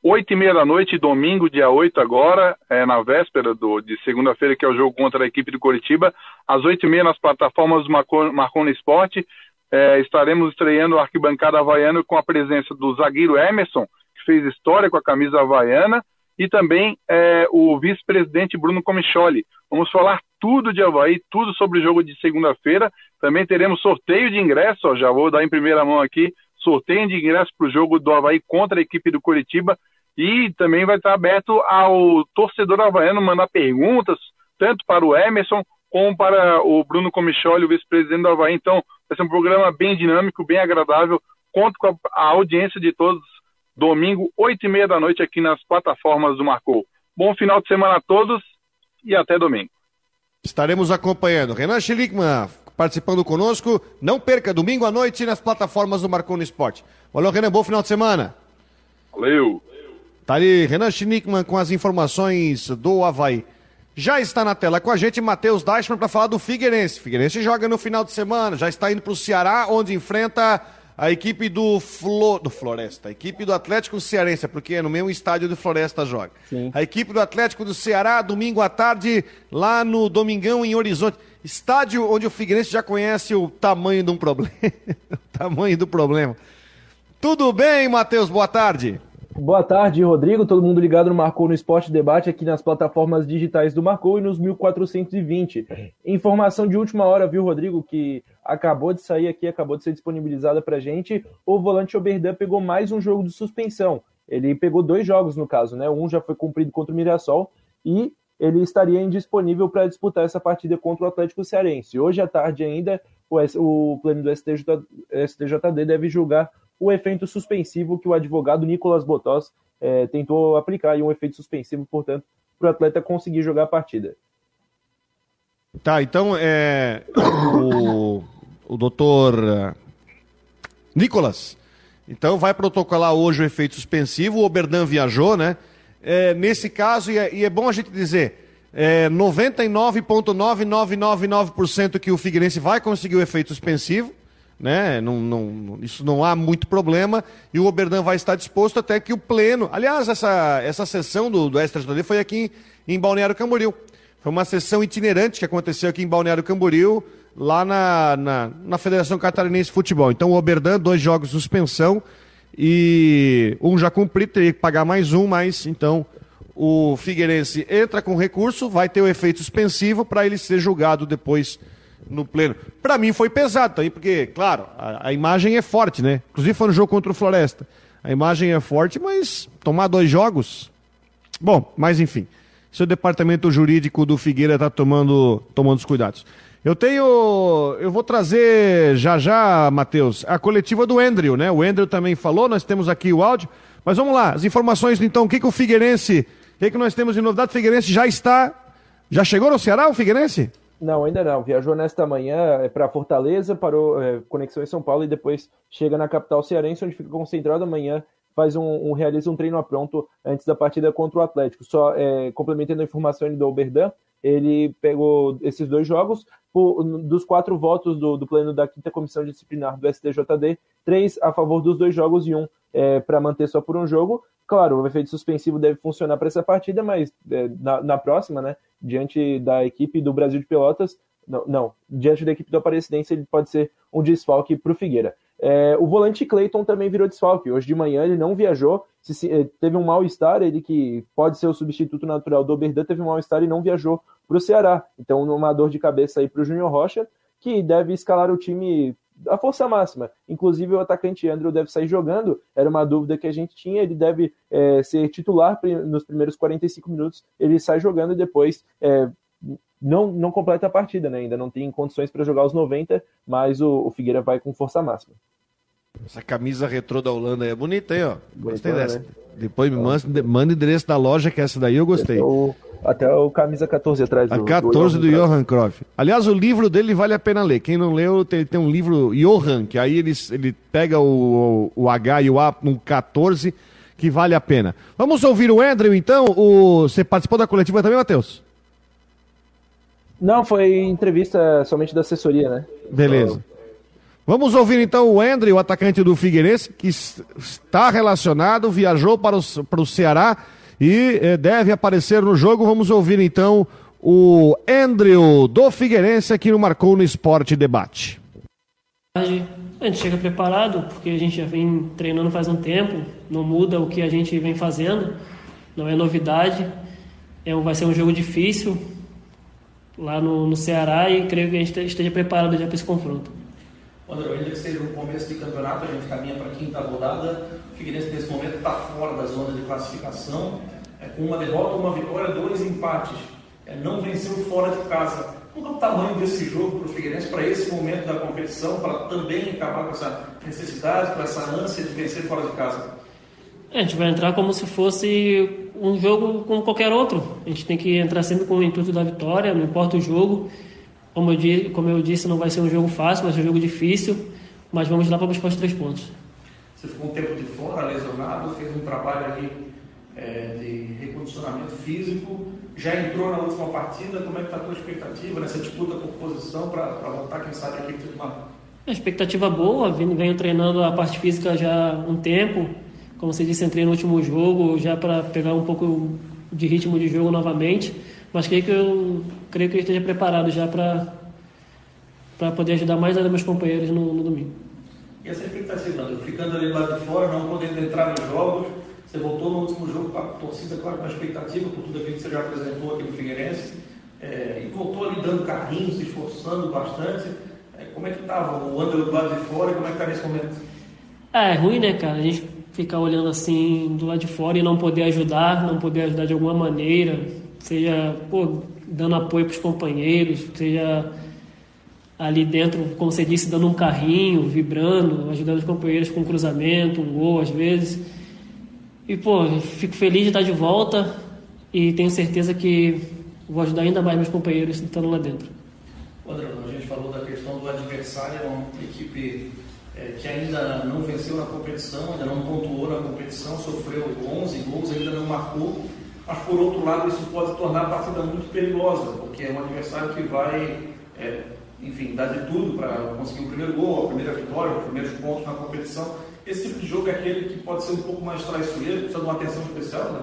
Oito e meia da noite, domingo, dia 8 agora, é, na véspera do, de segunda-feira, que é o jogo contra a equipe do Coritiba. Às oito e meia, nas plataformas do Marconi Esporte, é, estaremos estreando o Arquibancada Havaiana com a presença do zagueiro Emerson, que fez história com a camisa havaiana, e também é, o vice-presidente Bruno Comicholi. Vamos falar tudo de Havaí, tudo sobre o jogo de segunda-feira. Também teremos sorteio de ingressos, ó, já vou dar em primeira mão aqui, sorteio de ingressos para o jogo do Havaí contra a equipe do Curitiba e também vai estar aberto ao torcedor havaiano mandar perguntas, tanto para o Emerson como para o Bruno Comicholi, o vice-presidente do Havaí. Então, vai ser um programa bem dinâmico, bem agradável. Conto com a audiência de todos, domingo, oito e meia da noite, aqui nas plataformas do Marcou. Bom final de semana a todos e até domingo. Estaremos acompanhando. Renan Schlickman, participando conosco. Não perca, domingo à noite nas plataformas do Marconi Esporte. Valeu, Renan, bom final de semana. Valeu. Tá ali Renan Schnickman com as informações do Havaí. Já está na tela com a gente Matheus Deichmann para falar do Figueirense. Figueirense joga no final de semana, já está indo para o Ceará, onde enfrenta a equipe do, Flo... do Floresta, a equipe do Atlético Cearense, porque é no mesmo estádio do Floresta joga. Sim. A equipe do Atlético do Ceará, domingo à tarde, lá no Domingão, em Horizonte. Estádio onde o Figueirense já conhece o tamanho de um problema. (laughs) o tamanho do problema. Tudo bem, Matheus? Boa tarde. Boa tarde, Rodrigo. Todo mundo ligado no Marcou no Esporte Debate aqui nas plataformas digitais do Marcou e nos 1420. Informação de última hora, viu, Rodrigo, que acabou de sair aqui, acabou de ser disponibilizada pra gente. O volante Oberdan pegou mais um jogo de suspensão. Ele pegou dois jogos, no caso, né? Um já foi cumprido contra o Mirassol e ele estaria indisponível para disputar essa partida contra o Atlético Cearense. Hoje à tarde ainda, o, pleno do STJ, STJD deve julgar o efeito suspensivo que o advogado Nicolas Botós é, tentou aplicar, e um efeito suspensivo, portanto, para o atleta conseguir jogar a partida. Tá, então é, o, o doutor é, Nicolas, então vai protocolar hoje o efeito suspensivo, o Oberdan viajou, né? É, nesse caso, e é, e é, bom a gente dizer, É 99,9999% que o Figueirense vai conseguir o efeito suspensivo, né? Não, não, isso não há muito problema. E o Oberdan vai estar disposto até que o pleno. Aliás, essa, essa sessão do, do Extra JD foi aqui em, em Balneário Camboriú. Foi uma sessão itinerante que aconteceu aqui em Balneário Camboriú, lá na, na, na Federação Catarinense de Futebol. Então o Oberdan, dois jogos de suspensão e um já cumprido, teria que pagar mais um, mas então o Figueirense entra com recurso, vai ter o efeito suspensivo para ele ser julgado depois no pleno. Para mim foi pesado também, porque, claro, a, a, imagem é forte, né? Inclusive foi no jogo contra o Floresta. A imagem é forte, mas tomar dois jogos. Bom, mas enfim. Seu departamento jurídico do Figueira está tomando, tomando os cuidados. Eu tenho. Eu vou trazer já já, Matheus, a coletiva do Andrew, né? O Andrew também falou, nós temos aqui o áudio. Mas vamos lá, as informações então, o que, que o Figueirense o que, que nós temos de novidade? O Figueirense já está. Já chegou no Ceará, o Figueirense? Não, ainda não. Viajou nesta manhã é, para Fortaleza, parou é, conexão em São Paulo e depois chega na capital cearense, onde fica concentrado amanhã. Faz um, um realiza um treino a pronto antes da partida contra o Atlético. Só é, complementando a informação do Oberdan, ele pegou esses dois jogos, por, dos quatro votos do, do pleno da quinta comissão disciplinar do STJD, três a favor dos dois jogos e um é, para manter só por um jogo. Claro, o efeito suspensivo deve funcionar para essa partida, mas é, na, na, próxima, né, diante da equipe do Brasil de Pelotas, não, não, diante da equipe do Aparecidense, ele pode ser um desfalque para o Figueira. É, o volante Clayton também virou desfalque. Hoje de manhã ele não viajou, se, se, é, teve um mal-estar, ele que pode ser o substituto natural do Oberdan, teve um mal-estar e não viajou para o Ceará. Então, uma dor de cabeça aí para o Júnior Rocha, que deve escalar o time a força máxima. Inclusive, o atacante Andrew deve sair jogando. Era uma dúvida que a gente tinha. Ele deve é, ser titular nos primeiros 45 minutos. Ele sai jogando e depois é, não, não completa a partida, né? Ainda não tem condições para jogar os 90, mas o, o, Figueira vai com força máxima. Essa camisa retrô da Holanda é bonita, hein, ó. Gostei dessa. Né? Depois me manda, manda o endereço da loja, que essa daí eu gostei. Até o camisa 14 atrás do. A 14 do, do Johan Cruyff. Aliás, o livro dele vale a pena ler. Quem não leu, tem, tem um livro Johan, que aí ele, ele pega o, o, o H e o A no 14, que vale a pena. Vamos ouvir o Andrew, então. O, você participou da coletiva também, Matheus? Não, foi entrevista somente da assessoria, né? Beleza. Vamos ouvir então o Andrew, o atacante do Figueirense, que está relacionado, viajou para o, para o Ceará e eh, deve aparecer no jogo. Vamos ouvir então o Andrew do Figueirense aqui no Marcou no Esporte Debate. A gente chega preparado porque a gente já vem treinando faz um tempo, não muda o que a gente vem fazendo, não é novidade. É, vai ser um jogo difícil lá no, no Ceará e creio que a gente esteja preparado já para esse confronto. André, ainda que seja um começo de campeonato, a gente caminha para a quinta rodada. O Figueirense nesse momento está fora da zona de classificação, é, com uma derrota, uma vitória, dois empates. É, não venceu fora de casa. Qual é o tamanho desse jogo para o Figueirense, para esse momento da competição, para também acabar com essa necessidade, com essa ânsia de vencer fora de casa? É, a gente vai entrar como se fosse um jogo como qualquer outro. A gente tem que entrar sempre com o intuito da vitória, não importa o jogo. Como eu, disse, como eu disse, não vai ser um jogo fácil, vai ser um jogo difícil, mas vamos lá para buscar os três pontos. Você ficou um tempo de fora, lesionado, fez um trabalho ali é, de recondicionamento físico, já entrou na última partida, como é que está a tua expectativa nessa disputa por posição para voltar, quem sabe, aqui titular? A expectativa boa, venho treinando a parte física já há um tempo, como você disse, entrei no último jogo já para pegar um pouco de ritmo de jogo novamente, mas creio que eu creio que eu esteja preparado já para poder ajudar mais ainda meus companheiros no, no domingo. E essa expectativa, ficando ali lá de fora, não podendo entrar nos jogos, você voltou no último jogo com a torcida, claro, com a expectativa por tudo aquilo que você já apresentou aqui no Figueirense, é, e voltou ali dando carrinho, se esforçando bastante. É, como é que estava o André do lado de fora e como é que está nesse momento? É, é ruim, né, cara? A gente ficar olhando assim do lado de fora e não poder ajudar, não poder ajudar de alguma maneira, seja pô, dando apoio para os companheiros, seja ali dentro, como você disse, dando um carrinho, vibrando, ajudando os companheiros com um cruzamento, um gol às vezes. E pô, fico feliz de estar de volta e tenho certeza que vou ajudar ainda mais meus companheiros estando lá dentro. André, a gente falou da questão do adversário, é uma equipe é, que ainda não venceu na competição, ainda não pontuou na competição, sofreu 11 gols, ainda não marcou. mas por outro lado isso pode tornar a partida muito perigosa, porque é um adversário que vai, é, enfim, dar de tudo para conseguir o primeiro gol, a primeira vitória, os primeiros pontos na competição. Esse tipo de jogo é aquele que pode ser um pouco mais traiçoeiro, precisa de uma atenção especial, né?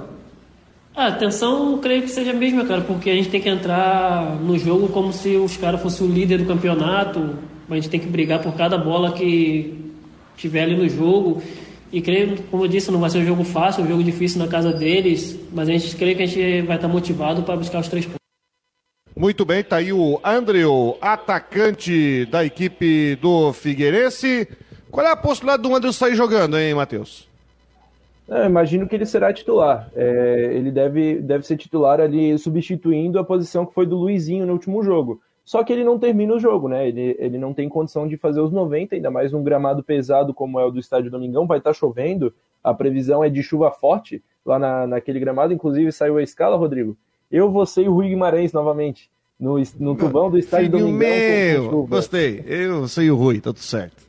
A atenção, creio que seja a mesma, cara, porque a gente tem que entrar no jogo como se os caras fossem o líder do campeonato. A gente tem que brigar por cada bola que tiver ali no jogo. E creio, como eu disse, não vai ser um jogo fácil, um jogo difícil na casa deles, mas a gente crê que a gente vai estar motivado para buscar os três pontos. Muito bem, tá aí o Andrew, atacante da equipe do Figueirense. Qual é a possibilidade do Andrew sair jogando, hein, Matheus? É, imagino que ele será titular. É, ele deve, deve ser titular ali, substituindo a posição que foi do Luizinho no último jogo. Só que ele não termina o jogo, né? Ele, ele não tem condição de fazer os 90, ainda mais num gramado pesado como é o do Estádio Domingão. Vai estar tá chovendo, a previsão é de chuva forte lá na, naquele gramado. Inclusive saiu a escala, Rodrigo. Eu, você e o Rui Guimarães novamente. No, no tubão do Estádio Filho Domingão. Meu, gostei. Eu sei o Rui, tá tudo certo.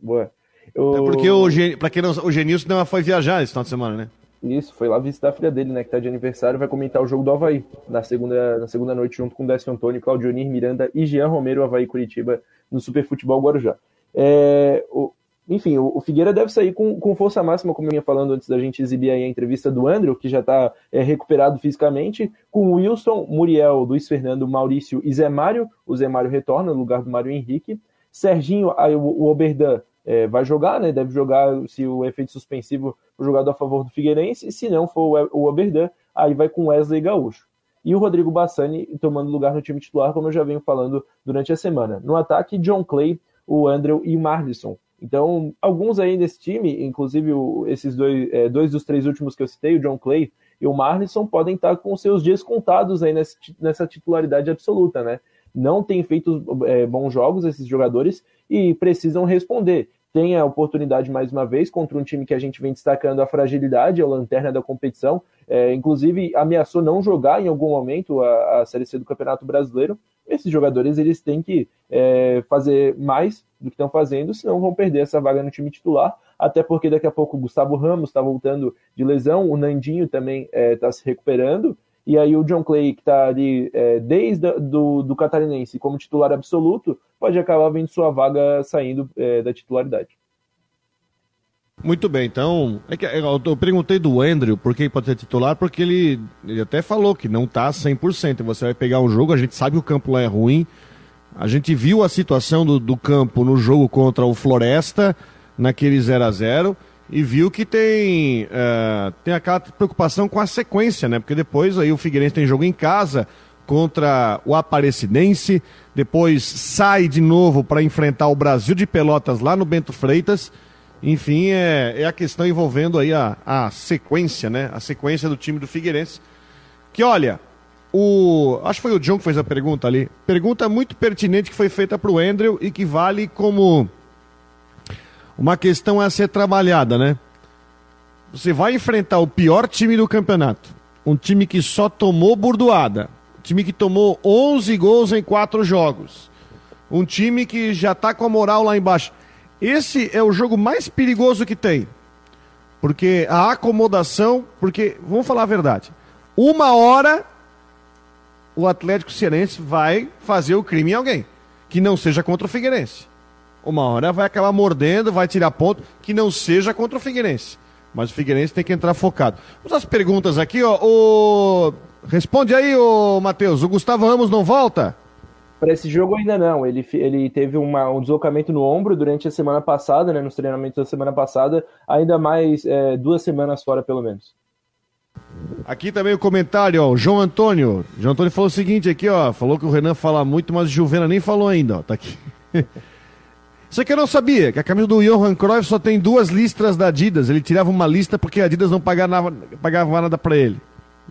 Boa. Eu... É porque o, pra quem não, o Genilson não foi viajar esse final de semana, né? Isso, foi lá visitar a filha dele, né, que tá de aniversário, vai comentar o jogo do Havaí na segunda, na segunda noite, junto com Décio Antônio, Claudionir Miranda e Jean Romero, Havaí Curitiba, no Super Futebol Guarujá. É, o, enfim, o, o, Figueira deve sair com, com força máxima, como eu ia falando antes da gente exibir aí a entrevista do Andrew, que já está é, recuperado fisicamente, com Wilson, Muriel, Luiz Fernando, Maurício e Zé Mário. O Zé Mário retorna no lugar do Mário Henrique. Serginho, aí, o, o Oberdan é, vai jogar, né? Deve jogar se o efeito suspensivo for jogado a favor do Figueirense, e se não for o Oberdan, aí vai com Wesley Gaúcho. E o Rodrigo Bassani tomando lugar no time titular, como eu já venho falando durante a semana. No ataque, John Clay, o Andrew e o Marlisson. Então, alguns aí desse time, inclusive esses dois, é, dois dos três últimos que eu citei, o John Clay e o Marlisson, podem estar com seus dias contados aí nessa, titularidade absoluta, né? Não têm feito é, bons jogos esses jogadores e precisam responder. Tem a oportunidade mais uma vez contra um time que a gente vem destacando a fragilidade, é o lanterna da competição. É, inclusive ameaçou não jogar em algum momento a, a Série C do Campeonato Brasileiro. Esses jogadores eles têm que é, fazer mais do que estão fazendo, senão vão perder essa vaga no time titular. Até porque daqui a pouco o Gustavo Ramos está voltando de lesão, o Nandinho também está é, tá se recuperando. E aí o John Clay, que está ali é, desde do, do Catarinense como titular absoluto, pode acabar vendo sua vaga saindo é, da titularidade. Muito bem, então. É que, eu perguntei do Andrew por que pode ser titular, porque ele, ele até falou que não está 100%. Você vai pegar um jogo, a gente sabe que o campo lá é ruim. A gente viu a situação do, do campo no jogo contra o Floresta, naquele 0 a 0 e viu que tem, uh, tem aquela preocupação com a sequência, né? Porque depois aí o Figueirense tem jogo em casa contra o Aparecidense, depois sai de novo para enfrentar o Brasil de Pelotas lá no Bento Freitas. Enfim, é, é a questão envolvendo aí a, a sequência, né? A sequência do time do Figueirense. Que olha, o. Acho que foi o John que fez a pergunta ali. Pergunta muito pertinente que foi feita para o Andrew e que vale como uma questão a ser trabalhada, né? Você vai enfrentar o pior time do campeonato, um time que só tomou burdoada, um time que tomou 11 gols em quatro jogos, um time que já tá com a moral lá embaixo. Esse é o jogo mais perigoso que tem. Porque a acomodação, porque, vamos falar a verdade, uma hora o Atlético Cearense vai fazer o crime em alguém, que não seja contra o Figueirense uma hora vai acabar mordendo, vai tirar ponto, que não seja contra o Figueirense. Mas o Figueirense tem que entrar focado. Vamos às perguntas aqui, ó. O... Responde aí, ô Matheus. O Gustavo Ramos não volta? Para esse jogo ainda não. Ele, ele teve uma, um deslocamento no ombro durante a semana passada, né? Nos treinamentos da semana passada. Ainda mais é, duas semanas fora, pelo menos. Aqui também o comentário, ó. O João Antônio. João Antônio falou o seguinte aqui, ó. Falou que o Renan fala muito, mas o Juvena nem falou ainda, ó. Tá aqui. (laughs) Isso aqui eu não sabia, que a camisa do Johan Cruyff só tem duas listras da Adidas. Ele tirava uma lista porque a Adidas não pagava, pagava nada para ele.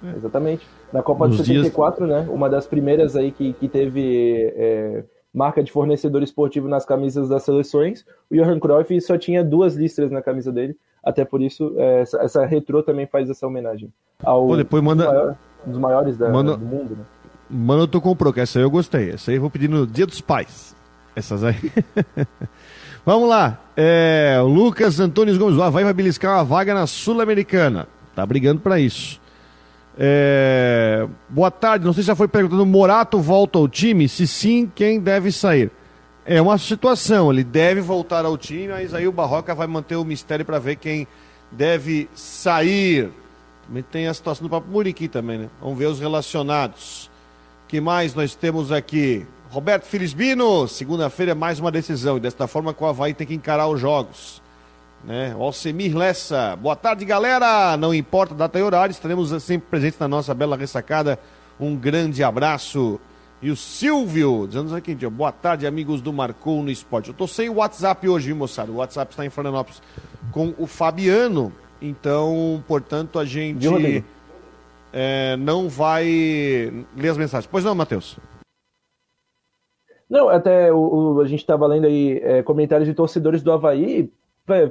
É. Exatamente. Na Copa Nos de 74, dias... né? Uma das primeiras aí que, que teve é, marca de fornecedor esportivo nas camisas das seleções. O Johan Cruyff só tinha duas listras na camisa dele. Até por isso, é, essa, essa retrô também faz essa homenagem ao Pô, depois manda... maior, um dos maiores da, manda... do mundo. Né? Mano, tu comprou, que essa aí eu gostei. Essa aí eu vou pedir no Dia dos Pais. Essas aí. (laughs) Vamos lá. É, Lucas Antônio Gomes. Vai beliscar uma vaga na Sul-Americana. Tá brigando para isso. É... Boa tarde, não sei se já foi perguntando, Morato volta ao time? Se sim, quem deve sair? É uma situação, ele deve voltar ao time, mas aí o Barroca vai manter o mistério para ver quem deve sair. Também tem a situação do próprio Muriqui também, né? Vamos ver os relacionados. que mais nós temos aqui? Roberto Filisbino, segunda-feira é mais uma decisão, e desta forma que o Havaí tem que encarar os jogos. Né? Alcemir Lessa, boa tarde galera, não importa data e horário, estaremos sempre presentes na nossa bela ressacada, um grande abraço. E o Silvio, dizendo aqui, boa tarde amigos do Marcou no Esporte. Eu tô sem o WhatsApp hoje, viu moçada? O WhatsApp está em Florianópolis com o Fabiano, então, portanto, a gente é, não vai ler as mensagens. Pois não, Matheus? Não, até o, o a gente estava lendo aí é, comentários de torcedores do Havaí.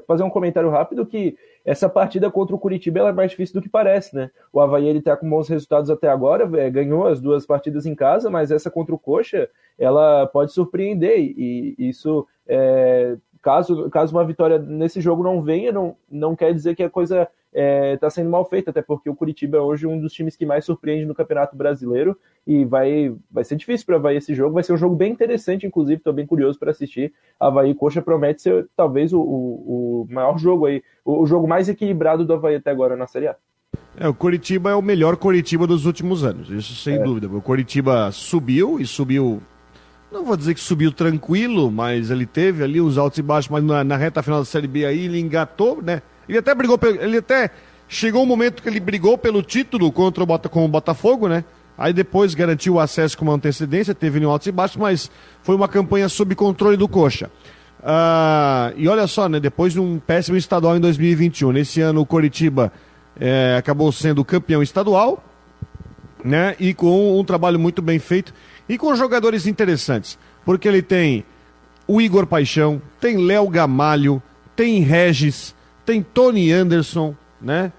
Fazer um comentário rápido que essa partida contra o Curitiba é mais difícil do que parece, né? O Havaí ele tá com bons resultados até agora, é, ganhou as duas partidas em casa, mas essa contra o Coxa, ela pode surpreender e, e isso é, caso, caso uma vitória nesse jogo não venha, não, não quer dizer que a coisa está é, tá sendo mal feita, até porque o Curitiba é hoje um dos times que mais surpreende no Campeonato Brasileiro e vai, vai ser difícil para Havaí esse jogo. Vai ser um jogo bem interessante, inclusive, estou bem curioso para assistir. Havaí Coxa promete ser talvez o, o, o maior jogo aí, o, o, jogo mais equilibrado do Havaí até agora na Série A. É, o Curitiba é o melhor Curitiba dos últimos anos, isso sem é. dúvida. O Curitiba subiu e subiu não vou dizer que subiu tranquilo, mas ele teve ali os altos e baixos, mas na, na reta final da Série B aí ele engatou, né? Ele até brigou, ele até chegou um momento que ele brigou pelo título contra o, com o Botafogo, né? Aí depois garantiu o acesso com uma antecedência, teve altos e baixos, mas foi uma campanha sob controle do Coxa. Ah, e olha só, né? Depois de um péssimo estadual em 2021, nesse ano o Coritiba é, acabou sendo campeão estadual, né? E com um trabalho muito bem feito. E com jogadores interessantes, porque ele tem o Igor Paixão, tem Léo Gamalho, tem Regis, tem Tony Anderson, né?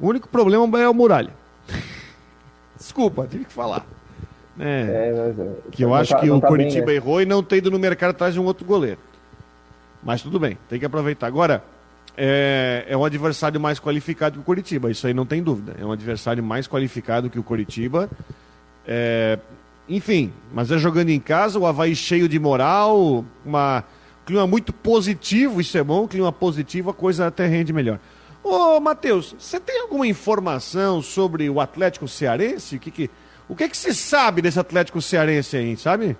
O único problema é o Muralha. Desculpa, tive que falar. É, é, é, que eu acho tá, que o tá Curitiba bem, né? errou e não tem ido no mercado atrás de um outro goleiro. Mas tudo bem, tem que aproveitar. Agora, é, é um adversário mais qualificado que o Curitiba, isso aí não tem dúvida. É um adversário mais qualificado que o Curitiba. É, enfim, mas é jogando em casa, o Havaí cheio de moral, uma clima muito positivo, isso é bom, clima positivo, a coisa até rende melhor. Ô, Matheus, você tem alguma informação sobre o Atlético Cearense? O que, que, o que, que se sabe desse Atlético Cearense aí, sabe?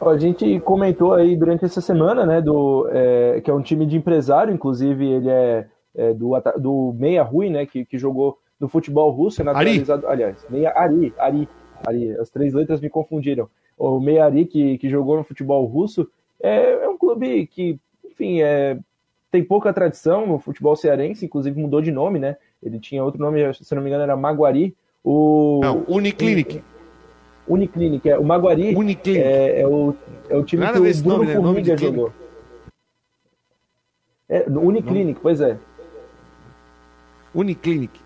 A gente comentou aí durante essa semana, né, do, é, que é um time de empresário, inclusive ele é, é do, do Meia Rui, né, que, que jogou do futebol russo, é naturalizado. Ari. Aliás, Meia Ari, Ari, Ari, as três letras me confundiram. O Meia Ari, que, que jogou no futebol russo, é, é um clube que, enfim, é, tem pouca tradição no futebol cearense, inclusive mudou de nome, né? Ele tinha outro nome, se não me engano, era Maguari. O, não, Uniclinic. Uniclinic, é. O Maguari Uniclinic. É, é, o, é o time Nada que o Bruno nome, né? Formiga jogou. É, Uniclinic, pois é. Uniclinic.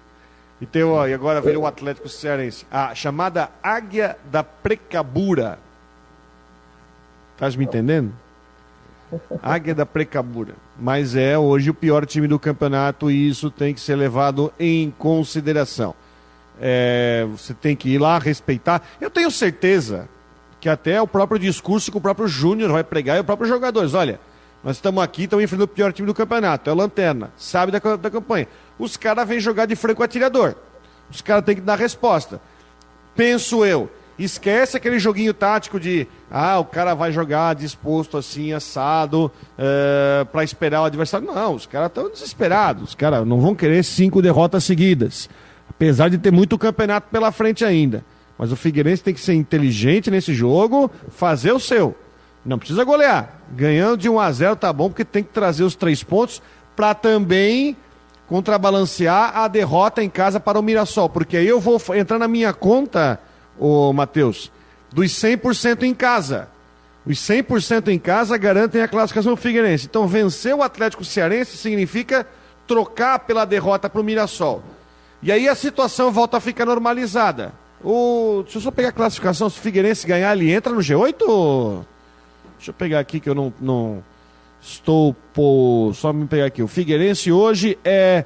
E, tem, ó, e agora veio o Atlético Cearense. A chamada Águia da Precabura. Estás me entendendo? Águia da Precabura. Mas é hoje o pior time do campeonato e isso tem que ser levado em consideração. É, você tem que ir lá respeitar. Eu tenho certeza que até o próprio discurso que o próprio Júnior vai pregar e os próprios jogadores. Olha, nós estamos aqui, estamos enfrentando o pior time do campeonato. É Lanterna, sabe da, da campanha os caras vêm jogar de franco atirador. Os caras têm que dar resposta. Penso eu. Esquece aquele joguinho tático de ah, o cara vai jogar disposto assim, assado, é, eh, para esperar o adversário. Não, os caras estão desesperados. Os caras não vão querer cinco derrotas seguidas. Apesar de ter muito campeonato pela frente ainda. Mas o Figueirense tem que ser inteligente nesse jogo, fazer o seu. Não precisa golear. Ganhando de 1 a 0 tá bom, porque tem que trazer os três pontos para também contrabalancear a derrota em casa para o Mirassol, porque aí eu vou entrar na minha conta, o Matheus, dos 100% em casa. Os 100% em casa garantem a classificação Figueirense. Então, vencer o Atlético Cearense significa trocar pela derrota para o Mirassol. E aí a situação volta a ficar normalizada. O... Deixa eu só pegar a classificação. Se o Figueirense ganhar, ele entra no G8? Deixa eu pegar aqui que eu não... não... Estou por. Só me pegar aqui. O Figueirense hoje é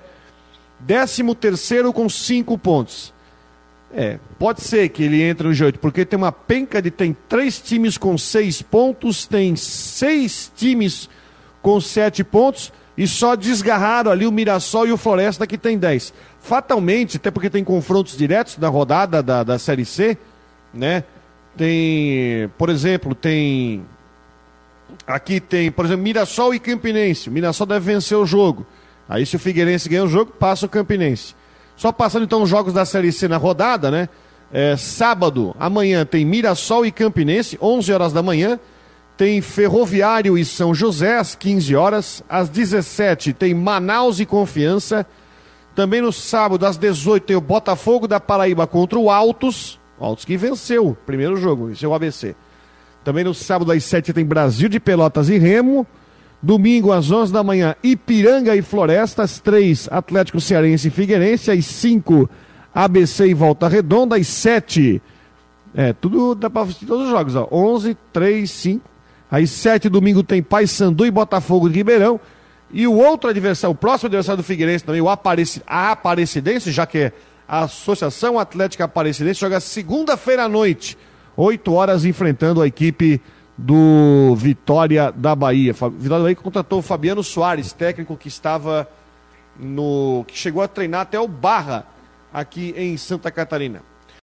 Décimo terceiro com cinco pontos. É, pode ser que ele entre no G8, porque tem uma penca de tem três times com seis pontos, tem seis times com sete pontos e só desgarraram ali o Mirassol e o Floresta que tem dez. Fatalmente, até porque tem confrontos diretos na rodada da, da Série C, né? Tem, por exemplo, tem aqui tem, por exemplo, Mirassol e Campinense. O Mirassol deve vencer o jogo. Aí se o Figueirense ganha o jogo, passa o Campinense. Só passando então os jogos da Série C na rodada, né? É, sábado, amanhã tem Mirassol e Campinense, 11 horas da manhã. Tem Ferroviário e São José, às 15 horas. Às 17 tem Manaus e Confiança. Também no sábado, às 18, tem o Botafogo da Paraíba contra o Altos. Altos que venceu primeiro jogo, venceu o ABC. Também no sábado, às 7, tem Brasil de Pelotas e Remo. Domingo, às 11 da manhã, Ipiranga e Floresta. Às 3, Atlético Cearense e Figueirense. Às 5, ABC e Volta Redonda. Às 7, é, tudo dá para assistir todos os jogos. Ó. 11, 3, 5. Às 7, domingo, tem Paysandu e Botafogo de Ribeirão. E o outro adversário, o próximo adversário do Figueirense também, o Apareci, a Aparecidense, já que é a Associação Atlética Aparecidense, joga segunda-feira à noite, 8 horas, enfrentando a equipe do Vitória da Bahia. Vitória da Bahia contratou o Fabiano Soares, técnico que estava no. que chegou a treinar até o Barra aqui em Santa Catarina.